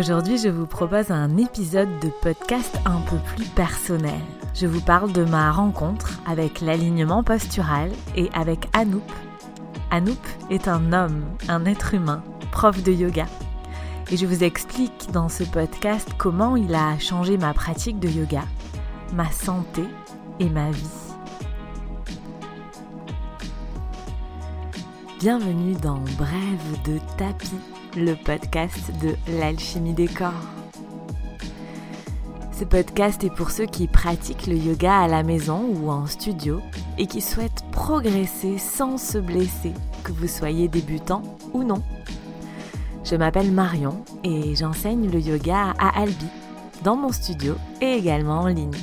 Aujourd'hui, je vous propose un épisode de podcast un peu plus personnel. Je vous parle de ma rencontre avec l'alignement postural et avec Anoop. Anoop est un homme, un être humain, prof de yoga. Et je vous explique dans ce podcast comment il a changé ma pratique de yoga, ma santé et ma vie. Bienvenue dans Brève de tapis le podcast de l'alchimie des corps. Ce podcast est pour ceux qui pratiquent le yoga à la maison ou en studio et qui souhaitent progresser sans se blesser, que vous soyez débutant ou non. Je m'appelle Marion et j'enseigne le yoga à Albi, dans mon studio et également en ligne.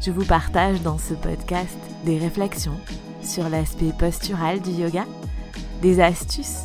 Je vous partage dans ce podcast des réflexions sur l'aspect postural du yoga, des astuces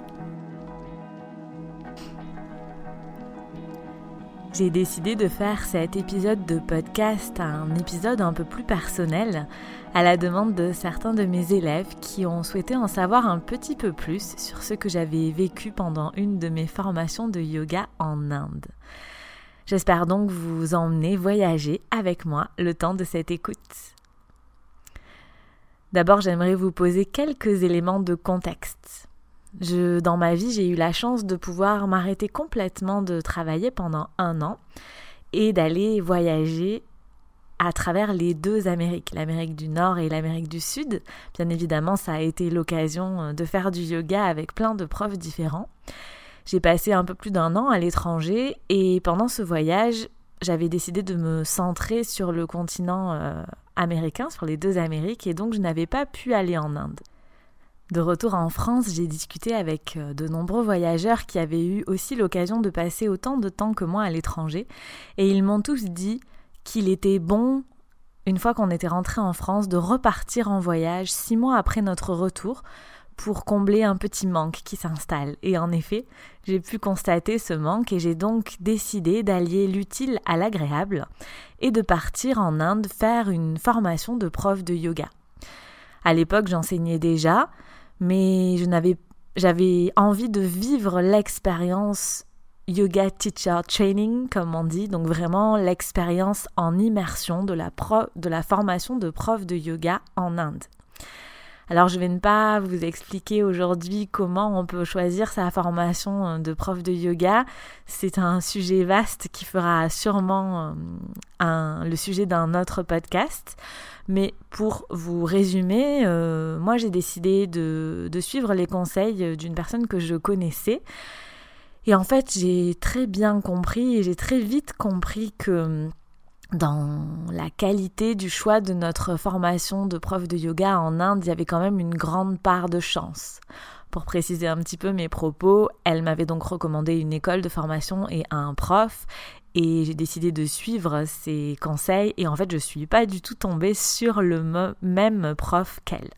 J'ai décidé de faire cet épisode de podcast un épisode un peu plus personnel à la demande de certains de mes élèves qui ont souhaité en savoir un petit peu plus sur ce que j'avais vécu pendant une de mes formations de yoga en Inde. J'espère donc vous emmener voyager avec moi le temps de cette écoute. D'abord, j'aimerais vous poser quelques éléments de contexte. Dans ma vie, j'ai eu la chance de pouvoir m'arrêter complètement de travailler pendant un an et d'aller voyager à travers les deux Amériques, l'Amérique du Nord et l'Amérique du Sud. Bien évidemment, ça a été l'occasion euh, de faire du yoga avec plein de profs différents. J'ai passé un peu plus d'un an à l'étranger et pendant ce voyage, j'avais décidé de me centrer sur le continent euh, américain, sur les deux Amériques, et donc je n'avais pas pu aller en Inde. De retour en France, j'ai discuté avec euh, de nombreux voyageurs qui avaient eu aussi l'occasion de passer autant de temps que moi à l'étranger, et ils m'ont tous dit qu'il était bon, une fois qu'on était rentré en France, de repartir en voyage six mois après notre retour pour combler un petit manque qui s'installe. Et en effet, j'ai pu constater ce manque et j'ai donc décidé d'allier l'utile à l'agréable et de partir en Inde faire une formation de prof de yoga. À l'époque, j'enseignais déjà, mais je n'avais j'avais envie de vivre l'expérience yoga teacher training comme on dit donc vraiment l'expérience en immersion de la de la formation de prof de yoga en Inde. Alors je vais ne pas vous expliquer aujourd'hui comment on peut choisir sa formation de prof de yoga. C'est un sujet vaste qui fera sûrement euh, le sujet d'un autre podcast. Mais pour vous résumer, euh, moi j'ai décidé de, de, suivre les conseils d'une personne que je connaissais. Et en fait, j'ai très bien compris et j'ai très vite compris que dans la qualité du choix de notre formation de prof de yoga en Inde, il y avait quand même une grande part de chance. Pour préciser un petit peu mes propos, elle m'avait donc recommandé une école de formation et un prof et j'ai décidé de suivre ses conseils et en fait je suis pas du tout tombée sur le même prof qu'elle.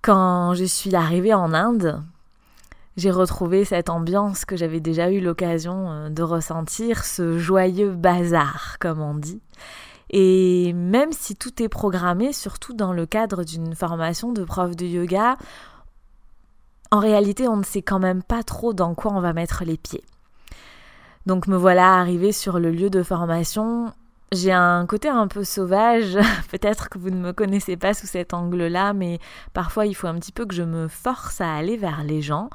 Quand je suis arrivée en Inde, j'ai retrouvé cette ambiance que j'avais déjà eu l'occasion euh, de ressentir, ce joyeux bazar, comme on dit. Et même si tout est programmé, surtout dans le cadre d'une formation de prof de yoga, en réalité, on ne sait quand même pas trop dans quoi on va mettre les pieds. Donc me voilà arrivée sur le lieu de formation. J'ai un côté un peu sauvage, peut-être que vous ne me connaissez pas sous cet angle-là, mais parfois il faut un petit peu que je me force à aller vers les gens.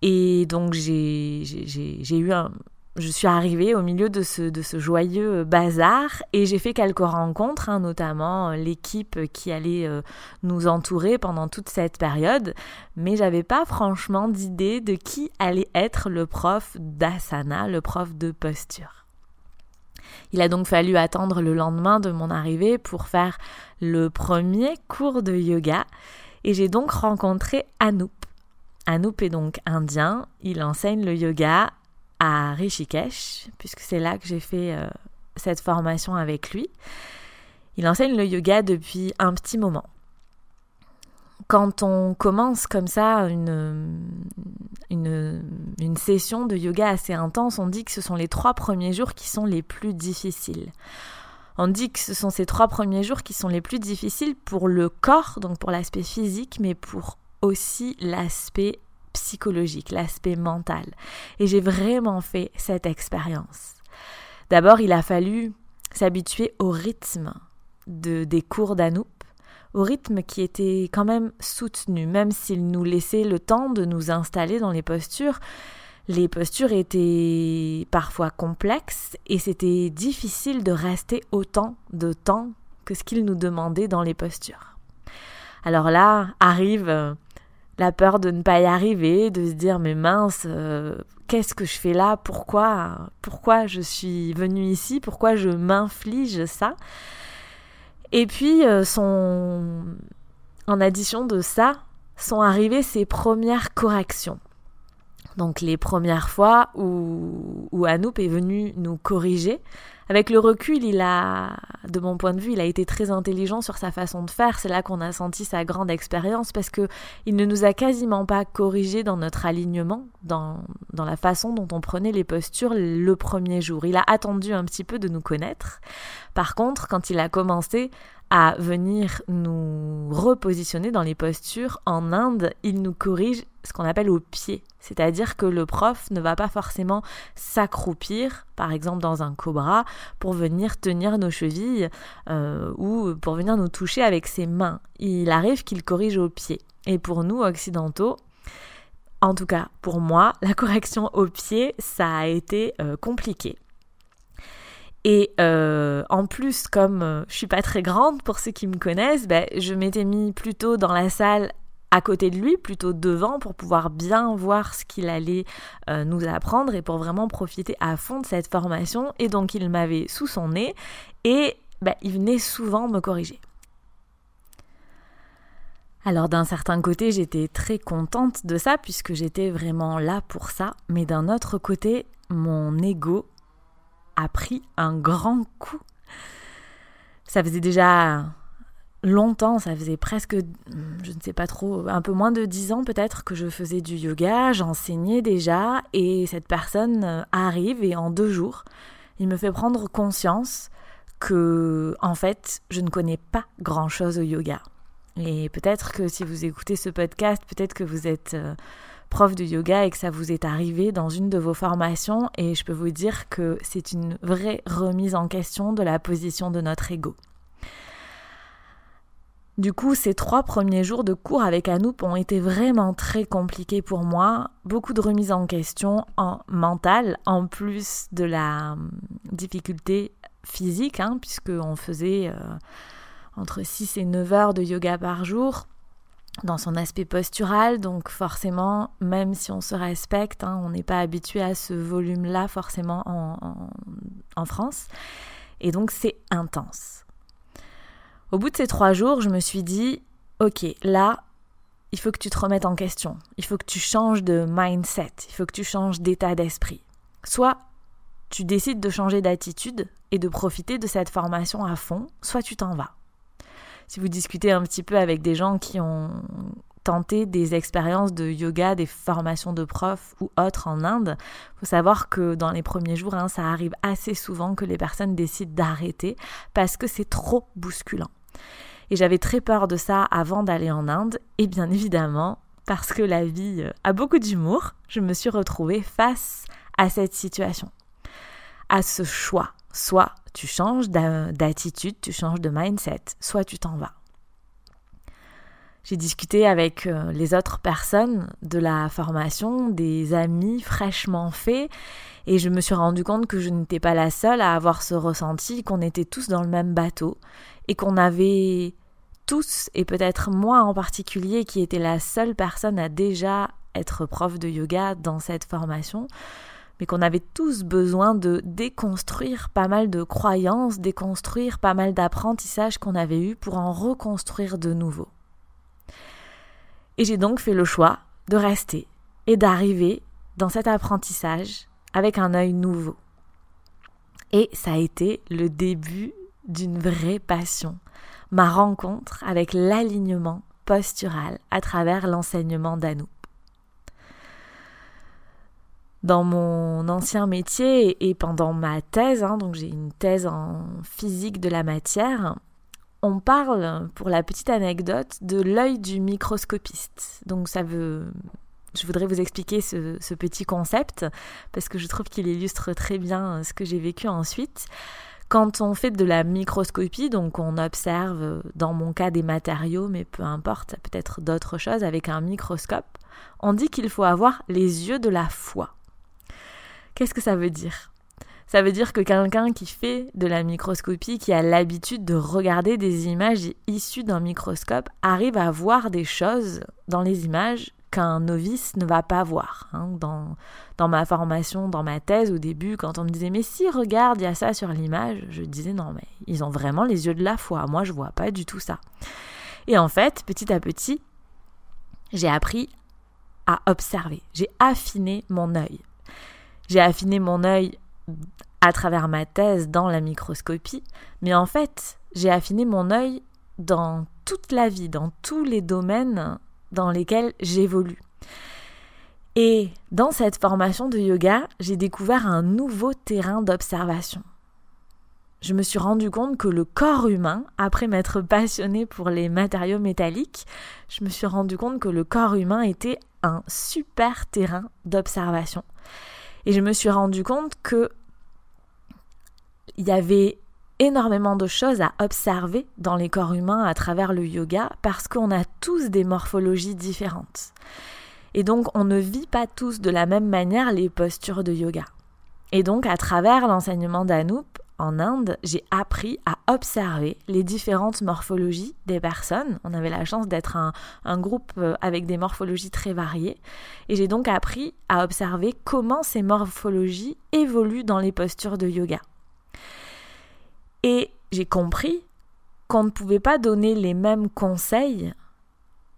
Et donc j'ai eu un, je suis arrivée au milieu de ce, de ce joyeux bazar et j'ai fait quelques rencontres, hein, notamment euh, l'équipe qui allait euh, nous entourer pendant toute cette période, mais j'avais pas franchement d'idée de qui allait être le prof d'asana, le prof de posture. Il a donc fallu attendre le lendemain de mon arrivée pour faire le premier cours de yoga et j'ai donc rencontré Anoop. Anoop est donc indien, il enseigne le yoga à Rishikesh, puisque c'est là que j'ai fait euh, cette formation avec lui. Il enseigne le yoga depuis un petit moment. Quand on commence comme ça une, une, session de yoga assez intense, on dit que ce sont les trois premiers jours qui sont les plus difficiles. On dit que ce sont ces trois premiers jours qui sont les plus difficiles pour le corps, donc pour l'aspect physique, mais pour aussi l'aspect psychologique, l'aspect mental. Et j'ai vraiment fait cette expérience. D'abord, il a fallu s'habituer au rythme de, des cours d'Anoup, au rythme qui était quand même soutenu, même s'il nous laissait le temps de nous installer dans les postures. Les postures étaient parfois complexes et c'était difficile de rester autant de temps que ce qu'il nous demandait dans les postures. Alors là arrive la peur de ne pas y arriver, de se dire mais mince, euh, qu'est-ce que je fais là? Pourquoi? Pourquoi je suis venue ici? Pourquoi je m'inflige ça? Et puis euh, sont en addition de ça sont arrivées ces premières corrections. Donc les premières fois où, où est venu nous corriger. Avec le recul, il a, de mon point de vue, il a été très intelligent sur sa façon de faire. C'est là qu'on a senti sa grande expérience parce que il ne nous a quasiment pas corrigé dans notre alignement, dans, dans la façon dont on prenait les postures le premier jour. Il a attendu un petit peu de nous connaître. Par contre, quand il a commencé à venir nous repositionner dans les postures, en Inde, il nous corrige ce qu'on appelle au pied. C'est-à-dire que le prof ne va pas forcément s'accroupir, par exemple dans un cobra, pour venir tenir nos chevilles euh, ou pour venir nous toucher avec ses mains. Il arrive qu'il corrige au pied. Et pour nous, occidentaux, en tout cas pour moi, la correction au pied, ça a été euh, compliqué. Et euh, en plus, comme je suis pas très grande pour ceux qui me connaissent, ben, je m'étais mis plutôt dans la salle à côté de lui, plutôt devant, pour pouvoir bien voir ce qu'il allait euh, nous apprendre et pour vraiment profiter à fond de cette formation. Et donc, il m'avait sous son nez et ben, il venait souvent me corriger. Alors d'un certain côté, j'étais très contente de ça puisque j'étais vraiment là pour ça, mais d'un autre côté, mon ego a pris un grand coup. Ça faisait déjà longtemps, ça faisait presque, je ne sais pas trop, un peu moins de dix ans peut-être que je faisais du yoga, j'enseignais déjà, et cette personne arrive et en deux jours, il me fait prendre conscience que, en fait, je ne connais pas grand-chose au yoga. Et peut-être que si vous écoutez ce podcast, peut-être que vous êtes euh, prof de yoga et que ça vous est arrivé dans une de vos formations et je peux vous dire que c'est une vraie remise en question de la position de notre ego. Du coup, ces trois premiers jours de cours avec Anouk ont été vraiment très compliqués pour moi. Beaucoup de remises en question en mental, en plus de la hum, difficulté physique, hein, puisqu'on faisait euh, entre 6 et 9 heures de yoga par jour dans son aspect postural, donc forcément, même si on se respecte, hein, on n'est pas habitué à ce volume-là forcément en, France. Et donc c'est intense. Au bout de ces trois jours, je me suis dit, ok, là, il faut que tu te remettes en question, il faut que tu changes de mindset, il faut que tu changes d'état d'esprit. Soit tu décides de changer d'attitude et de profiter de cette formation à fond, soit tu t'en vas si vous discutez un petit peu avec des gens qui ont tenté des expériences de yoga, des formations de profs ou autres en Inde, faut savoir que dans les premiers jours, hein, ça arrive assez souvent que les personnes décident d'arrêter parce que c'est trop bousculant. Et j'avais très peur de ça avant d'aller en Inde, et bien évidemment, parce que la vie euh, a beaucoup d'humour, je me suis retrouvée face à cette situation, à ce choix. Soit tu changes d'attitude, tu changes de mindset, soit tu t'en vas. J'ai discuté avec euh, les autres personnes de la formation, des amis fraîchement faits, et je me suis rendu compte que je n'étais pas la seule à avoir ce ressenti, qu'on était tous dans le même bateau, et qu'on avait tous, et peut-être moi en particulier, qui était la seule personne à déjà être prof de yoga dans cette formation, mais qu'on avait tous besoin de déconstruire pas mal de croyances, déconstruire pas mal d'apprentissages qu'on avait eus pour en reconstruire de nouveaux. Et j'ai donc fait le choix de rester et d'arriver dans cet apprentissage avec un œil nouveau. Et ça a été le début d'une vraie passion, ma rencontre avec l'alignement postural à travers l'enseignement d'Anou. Dans mon ancien métier et pendant ma thèse, hein, donc j'ai une thèse en physique de la matière, on parle, pour la petite anecdote, de l'œil du microscopiste. Donc ça veut... Je voudrais vous expliquer ce, petit concept parce que je trouve qu'il illustre très bien ce que j'ai vécu ensuite. Quand on fait de la microscopie, donc on observe, dans mon cas, des matériaux, mais peu importe, ça peut être d'autres choses avec un microscope, on dit qu'il faut avoir les yeux de la foi. Qu'est-ce que ça veut dire? Ça veut dire que quelqu'un qui fait de la microscopie, qui a l'habitude de regarder des images issues d'un microscope, arrive à voir des choses dans les images qu'un novice ne va pas voir. Hein. Dans, dans ma formation, dans ma thèse, au début, quand on me disait mais si regarde, il y a ça sur l'image, je disais non mais ils ont vraiment les yeux de la foi. Moi je vois pas du tout ça. Et en fait, petit à petit, j'ai appris à observer. J'ai affiné mon œil. J'ai affiné mon œil à travers ma thèse dans la microscopie, mais en fait, j'ai affiné mon œil dans toute la vie, dans tous les domaines dans lesquels j'évolue. Et dans cette formation de yoga, j'ai découvert un nouveau terrain d'observation. Je me suis rendu compte que le corps humain, après m'être passionné pour les matériaux métalliques, je me suis rendu compte que le corps humain était un super terrain d'observation. Et je me suis rendu compte que il y avait énormément de choses à observer dans les corps humains à travers le yoga parce qu'on a tous des morphologies différentes. Et donc on ne vit pas tous de la même manière les postures de yoga. Et donc à travers l'enseignement d'Anup en Inde, j'ai appris à observer les différentes morphologies des personnes. On avait la chance d'être un, un, groupe euh, avec des morphologies très variées. Et j'ai donc appris à observer comment ces morphologies évoluent dans les postures de yoga. Et j'ai compris qu'on ne pouvait pas donner les mêmes conseils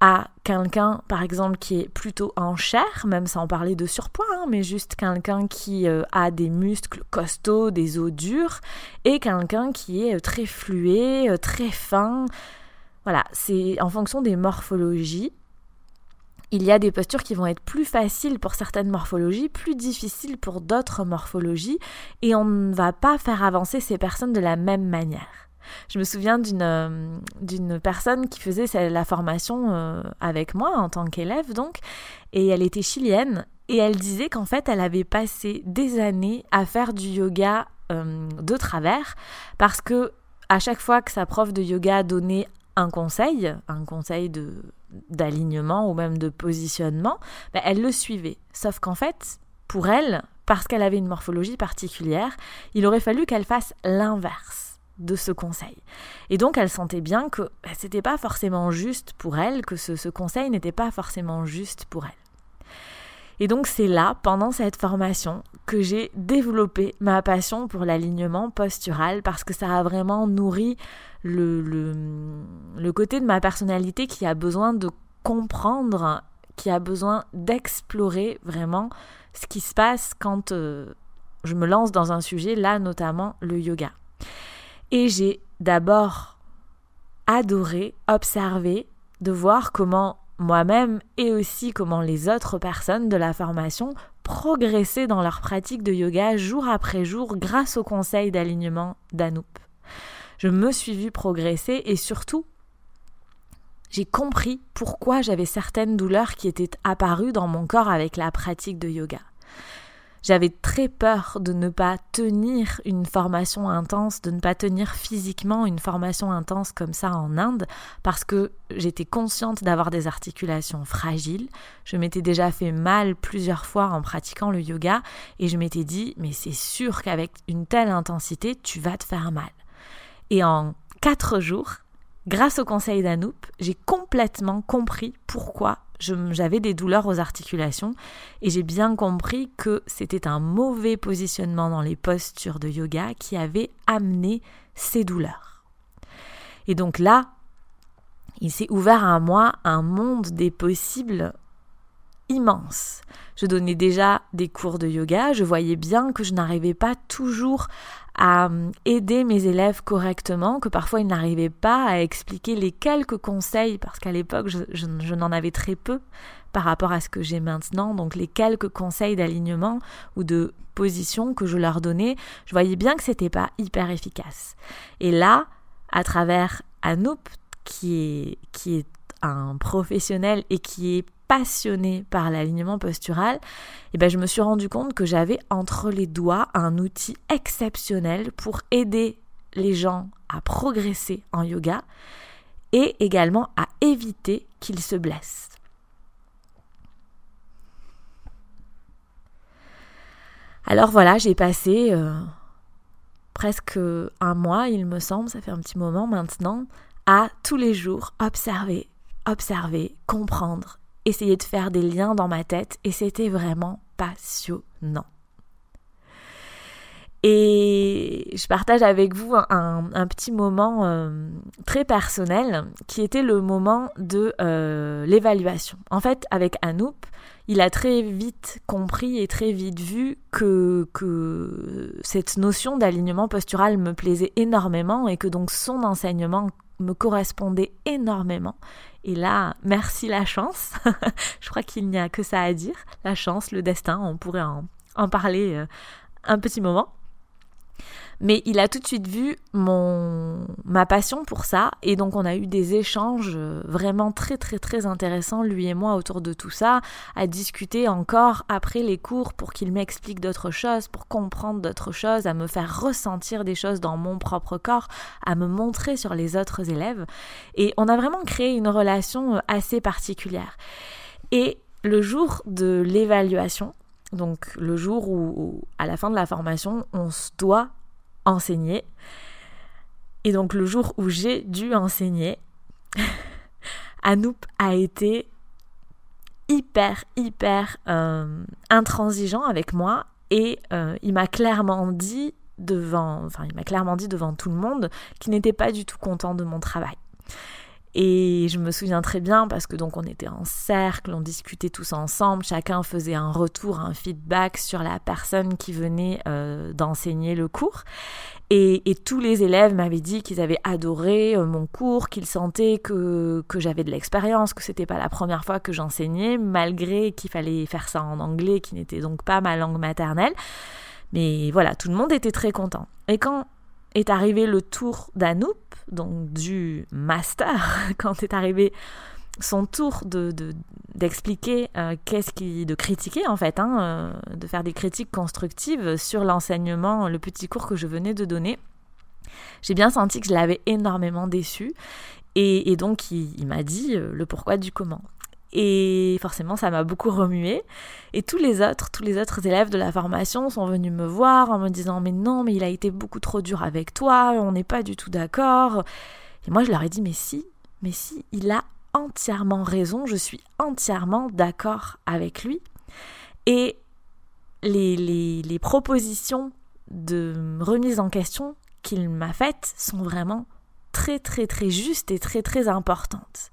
à quelqu'un, par exemple, qui est plutôt en chair, même sans parler de surpoids, hein, mais juste quelqu'un qui euh, a des muscles costauds, des os durs, et quelqu'un qui est euh, très flué, euh, très fin. Voilà, c'est en fonction des morphologies. Il y a des postures qui vont être plus faciles pour certaines morphologies, plus difficiles pour d'autres morphologies, et on ne va pas faire avancer ces personnes de la même manière. Je me souviens d'une euh, personne qui faisait la formation euh, avec moi en tant qu'élève donc et elle était chilienne et elle disait qu'en fait elle avait passé des années à faire du yoga euh, de travers parce que à chaque fois que sa prof de yoga donnait un conseil, un conseil d'alignement ou même de positionnement, ben, elle le suivait. Sauf qu'en fait, pour elle, parce qu'elle avait une morphologie particulière, il aurait fallu qu'elle fasse l'inverse de ce conseil. Et donc elle sentait bien que ben, c'était pas forcément juste pour elle, que ce, ce conseil n'était pas forcément juste pour elle. Et donc c'est là, pendant cette formation, que j'ai développé ma passion pour l'alignement postural parce que ça a vraiment nourri le, le, côté de ma personnalité qui a besoin de comprendre, qui a besoin d'explorer vraiment ce qui se passe quand euh, je me lance dans un sujet, là notamment le yoga. Et j'ai d'abord adoré observer, de voir comment moi-même et aussi comment les autres personnes de la formation progressaient dans leur pratique de yoga jour après jour grâce au conseil d'alignement d'Anup. Je me suis vue progresser et surtout, j'ai compris pourquoi j'avais certaines douleurs qui étaient apparues dans mon corps avec la pratique de yoga. J'avais très peur de ne pas tenir une formation intense, de ne pas tenir physiquement une formation intense comme ça en Inde, parce que j'étais consciente d'avoir des articulations fragiles. Je m'étais déjà fait mal plusieurs fois en pratiquant le yoga, et je m'étais dit, mais c'est sûr qu'avec une telle intensité, tu vas te faire mal. Et en quatre jours, grâce au conseil d'Anup, j'ai complètement compris pourquoi j'avais des douleurs aux articulations et j'ai bien compris que c'était un mauvais positionnement dans les postures de yoga qui avait amené ces douleurs. Et donc là, il s'est ouvert à moi un monde des possibles immense. je donnais déjà des cours de yoga, je voyais bien que je n'arrivais pas toujours à euh, aider mes élèves correctement, que parfois ils n'arrivaient pas à expliquer les quelques conseils, parce qu'à l'époque je, n'en avais très peu par rapport à ce que j'ai maintenant, donc les quelques conseils d'alignement ou de position que je leur donnais, je voyais bien que c'était pas hyper efficace. Et là, à travers Anoop, qui qui est un professionnel et qui est passionné par l'alignement postural, eh ben je me suis rendu compte que j'avais entre les doigts un outil exceptionnel pour aider les gens à progresser en yoga et également à éviter qu'ils se blessent. Alors voilà, j'ai passé euh, presque un mois, il me semble, ça fait un petit moment maintenant, à tous les jours observer, observer, comprendre, essayer de faire des liens dans ma tête et c'était vraiment passionnant. Et je partage avec vous un, petit moment euh, très personnel qui était le moment de euh, l'évaluation. En fait, avec Anoop, il a très vite compris et très vite vu que, que cette notion d'alignement postural me plaisait énormément et que donc son enseignement me correspondait énormément. Et là, merci la chance. je crois qu'il n'y a que ça à dire. La chance, le destin, on pourrait en, en parler euh, un petit moment. Mais il a tout de suite vu mon ma passion pour ça et donc on a eu des échanges euh, vraiment très très très intéressants lui et moi autour de tout ça, à discuter encore après les cours pour qu'il m'explique d'autres choses, pour comprendre d'autres choses, à me faire ressentir des choses dans mon propre corps, à me montrer sur les autres élèves et on a vraiment créé une relation euh, assez particulière. Et le jour de l'évaluation, donc le jour où, à la fin de la formation, on se doit enseigner. Et donc le jour où j'ai dû enseigner, Anoop a été hyper, hyper euh, intransigeant avec moi et euh, il m'a clairement dit devant, enfin il m'a clairement dit devant tout le monde qu'il n'était pas du tout content de mon travail. Et je me souviens très bien parce que donc on était en cercle, on discutait tous ensemble, chacun faisait un retour, un feedback sur la personne qui venait euh, d'enseigner le cours. Et, tous les élèves m'avaient dit qu'ils avaient adoré euh, mon cours, qu'ils sentaient que, que j'avais de l'expérience, que c'était pas la première fois que j'enseignais, malgré qu'il fallait faire ça en anglais, qui n'était donc pas ma langue maternelle. Mais voilà, tout le monde était très content. Et quand est arrivé le tour d'Anoop, donc du master, quand est arrivé son tour de, d'expliquer euh, qu'est-ce qui de critiquer en fait hein, euh, de faire des critiques constructives sur l'enseignement le petit cours que je venais de donner. J'ai bien senti que je l'avais énormément déçu. Et, donc il m'a dit euh, le pourquoi du comment et forcément, ça m'a beaucoup remué. Et tous les autres, tous les autres élèves de la formation sont venus me voir en me disant mais non, mais il a été beaucoup trop dur avec toi, on n'est pas du tout d'accord. Et moi, je leur ai dit mais si, mais si, il a entièrement raison, je suis entièrement d'accord avec lui. Et les, les, les propositions de remise en question qu'il m'a faites sont vraiment très très très justes et très très importantes.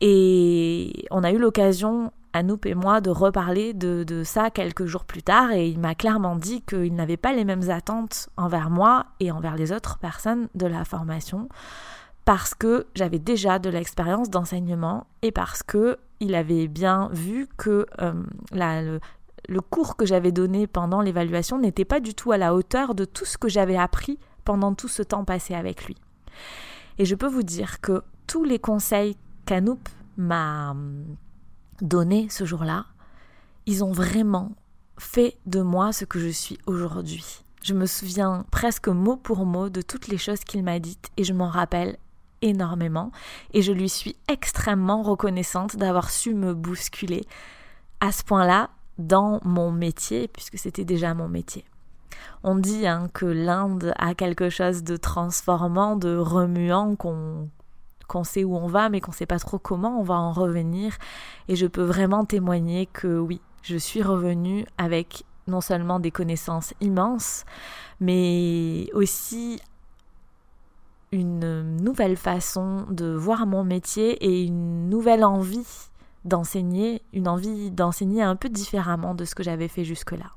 Et on a eu l'occasion, Anoop et moi, de reparler de, ça quelques jours plus tard et il m'a clairement dit qu'il n'avait pas les mêmes attentes envers moi et envers les autres personnes de la formation parce que j'avais déjà de l'expérience d'enseignement et parce que il avait bien vu que euh, le cours que j'avais donné pendant l'évaluation n'était pas du tout à la hauteur de tout ce que j'avais appris pendant tout ce temps passé avec lui. Et je peux vous dire que tous les conseils qu'Anoop m'a hum, donné ce jour-là, ils ont vraiment fait de moi ce que je suis aujourd'hui. Je me souviens presque mot pour mot de toutes les choses qu'il m'a dites et je m'en rappelle énormément et je lui suis extrêmement reconnaissante d'avoir su me bousculer à ce point-là dans mon métier puisque c'était déjà mon métier. On dit hein, que l'Inde a quelque chose de transformant, de remuant qu'on qu'on sait où on va, mais qu'on sait pas trop comment on va en revenir. Et je peux vraiment témoigner que oui, je suis revenue avec non seulement des connaissances immenses, mais aussi une nouvelle façon de voir mon métier et une nouvelle envie d'enseigner, une envie d'enseigner un peu différemment de ce que j'avais fait jusque-là.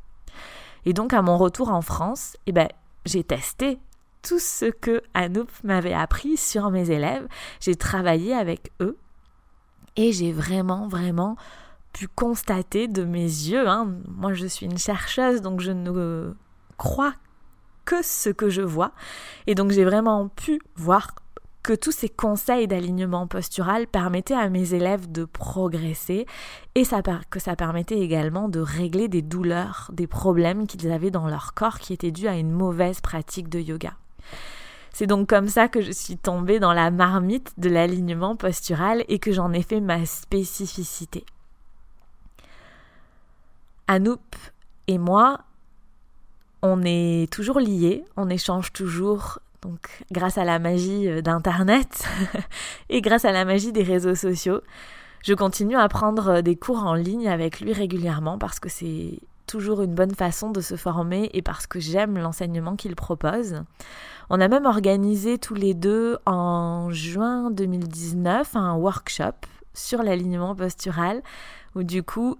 Et donc à mon retour en France, eh ben, j'ai testé tout ce que Anouk m'avait appris sur mes élèves. J'ai travaillé avec eux et j'ai vraiment, vraiment pu constater de mes yeux, hein, moi je suis une chercheuse donc je ne crois que ce que je vois, et donc j'ai vraiment pu voir que tous ces conseils d'alignement postural permettaient à mes élèves de progresser et que ça permettait également de régler des douleurs, des problèmes qu'ils avaient dans leur corps qui étaient dus à une mauvaise pratique de yoga. C'est donc comme ça que je suis tombée dans la marmite de l'alignement postural et que j'en ai fait ma spécificité. Anouk et moi, on est toujours liés, on échange toujours donc grâce à la magie euh, d'Internet et grâce à la magie des réseaux sociaux, je continue à prendre euh, des cours en ligne avec lui régulièrement parce que c'est toujours une bonne façon de se former et parce que j'aime l'enseignement qu'il propose. On a même organisé tous les deux en juin 2019 un workshop sur l'alignement postural où du coup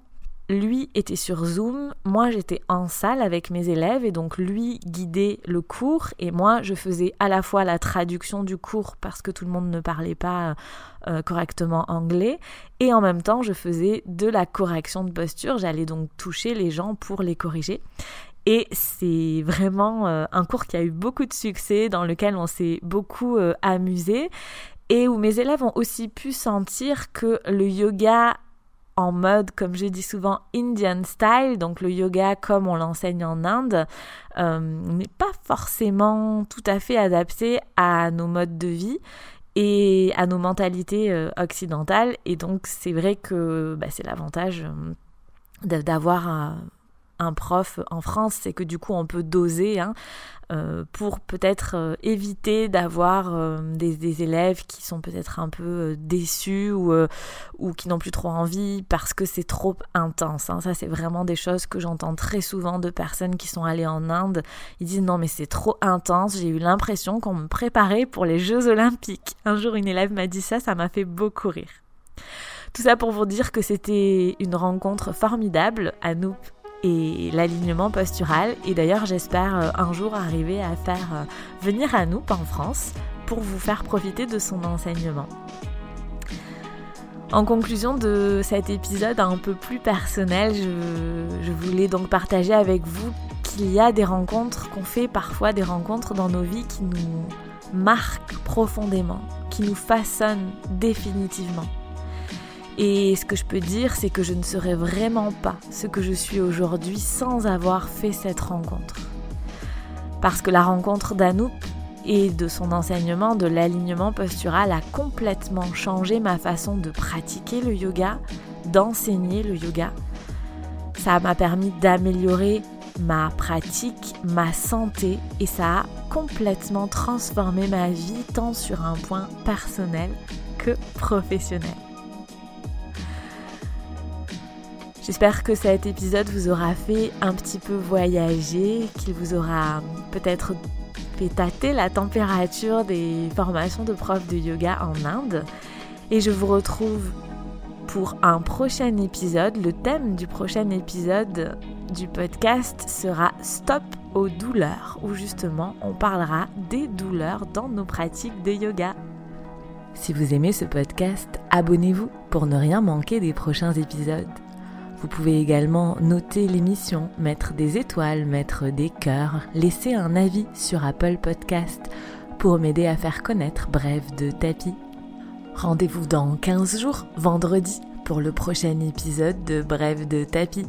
lui était sur Zoom, moi j'étais en salle avec mes élèves et donc lui guidait le cours et moi je faisais à la fois la traduction du cours parce que tout le monde ne parlait pas euh, correctement anglais et en même temps je faisais de la correction de posture, j'allais donc toucher les gens pour les corriger. Et c'est vraiment euh, un cours qui a eu beaucoup de succès, dans lequel on s'est beaucoup euh, amusé et où mes élèves ont aussi pu sentir que le yoga en mode, comme je dis souvent, Indian style, donc le yoga comme on l'enseigne en Inde, euh, n'est pas forcément tout à fait adapté à nos modes de vie et à nos mentalités euh, occidentales. Et donc c'est vrai que bah, c'est l'avantage euh, d'avoir un prof en France, c'est que du coup on peut doser hein, euh, pour peut-être euh, éviter d'avoir euh, des, élèves qui sont peut-être un peu déçus ou, qui n'ont plus trop envie parce que c'est trop intense. Hein. Ça c'est vraiment des choses que j'entends très souvent de personnes qui sont allées en Inde. Ils disent non mais c'est trop intense, j'ai eu l'impression qu'on me préparait pour les Jeux olympiques. Un jour une élève m'a dit ça, ça m'a fait beaucoup rire. Tout ça pour vous dire que c'était une rencontre formidable. à nous et l'alignement postural. Et d'ailleurs, j'espère euh, un jour arriver à faire euh, venir à nous, en France, pour vous faire profiter de son enseignement. En conclusion de cet épisode un peu plus personnel, je, je voulais donc partager avec vous qu'il y a des rencontres, qu'on fait parfois des rencontres dans nos vies qui nous marquent profondément, qui nous façonnent définitivement. Et ce que je peux dire, c'est que je ne serais vraiment pas ce que je suis aujourd'hui sans avoir fait cette rencontre. Parce que la rencontre d'Anouk et de son enseignement de l'alignement postural a complètement changé ma façon de pratiquer le yoga, d'enseigner le yoga. Ça m'a permis d'améliorer ma pratique, ma santé et ça a complètement transformé ma vie tant sur un point personnel que professionnel. J'espère que cet épisode vous aura fait un petit peu voyager, qu'il vous aura peut-être fait tâter la température des formations de profs de yoga en Inde. Et je vous retrouve pour un prochain épisode. Le thème du prochain épisode du podcast sera Stop aux douleurs, où justement on parlera des douleurs dans nos pratiques de yoga. Si vous aimez ce podcast, abonnez-vous pour ne rien manquer des prochains épisodes. Vous pouvez également noter l'émission, mettre des étoiles, mettre des cœurs, laisser un avis sur Apple Podcast pour m'aider à faire connaître Bref de Tapis. Rendez-vous dans 15 jours, vendredi, pour le prochain épisode de Bref de Tapis.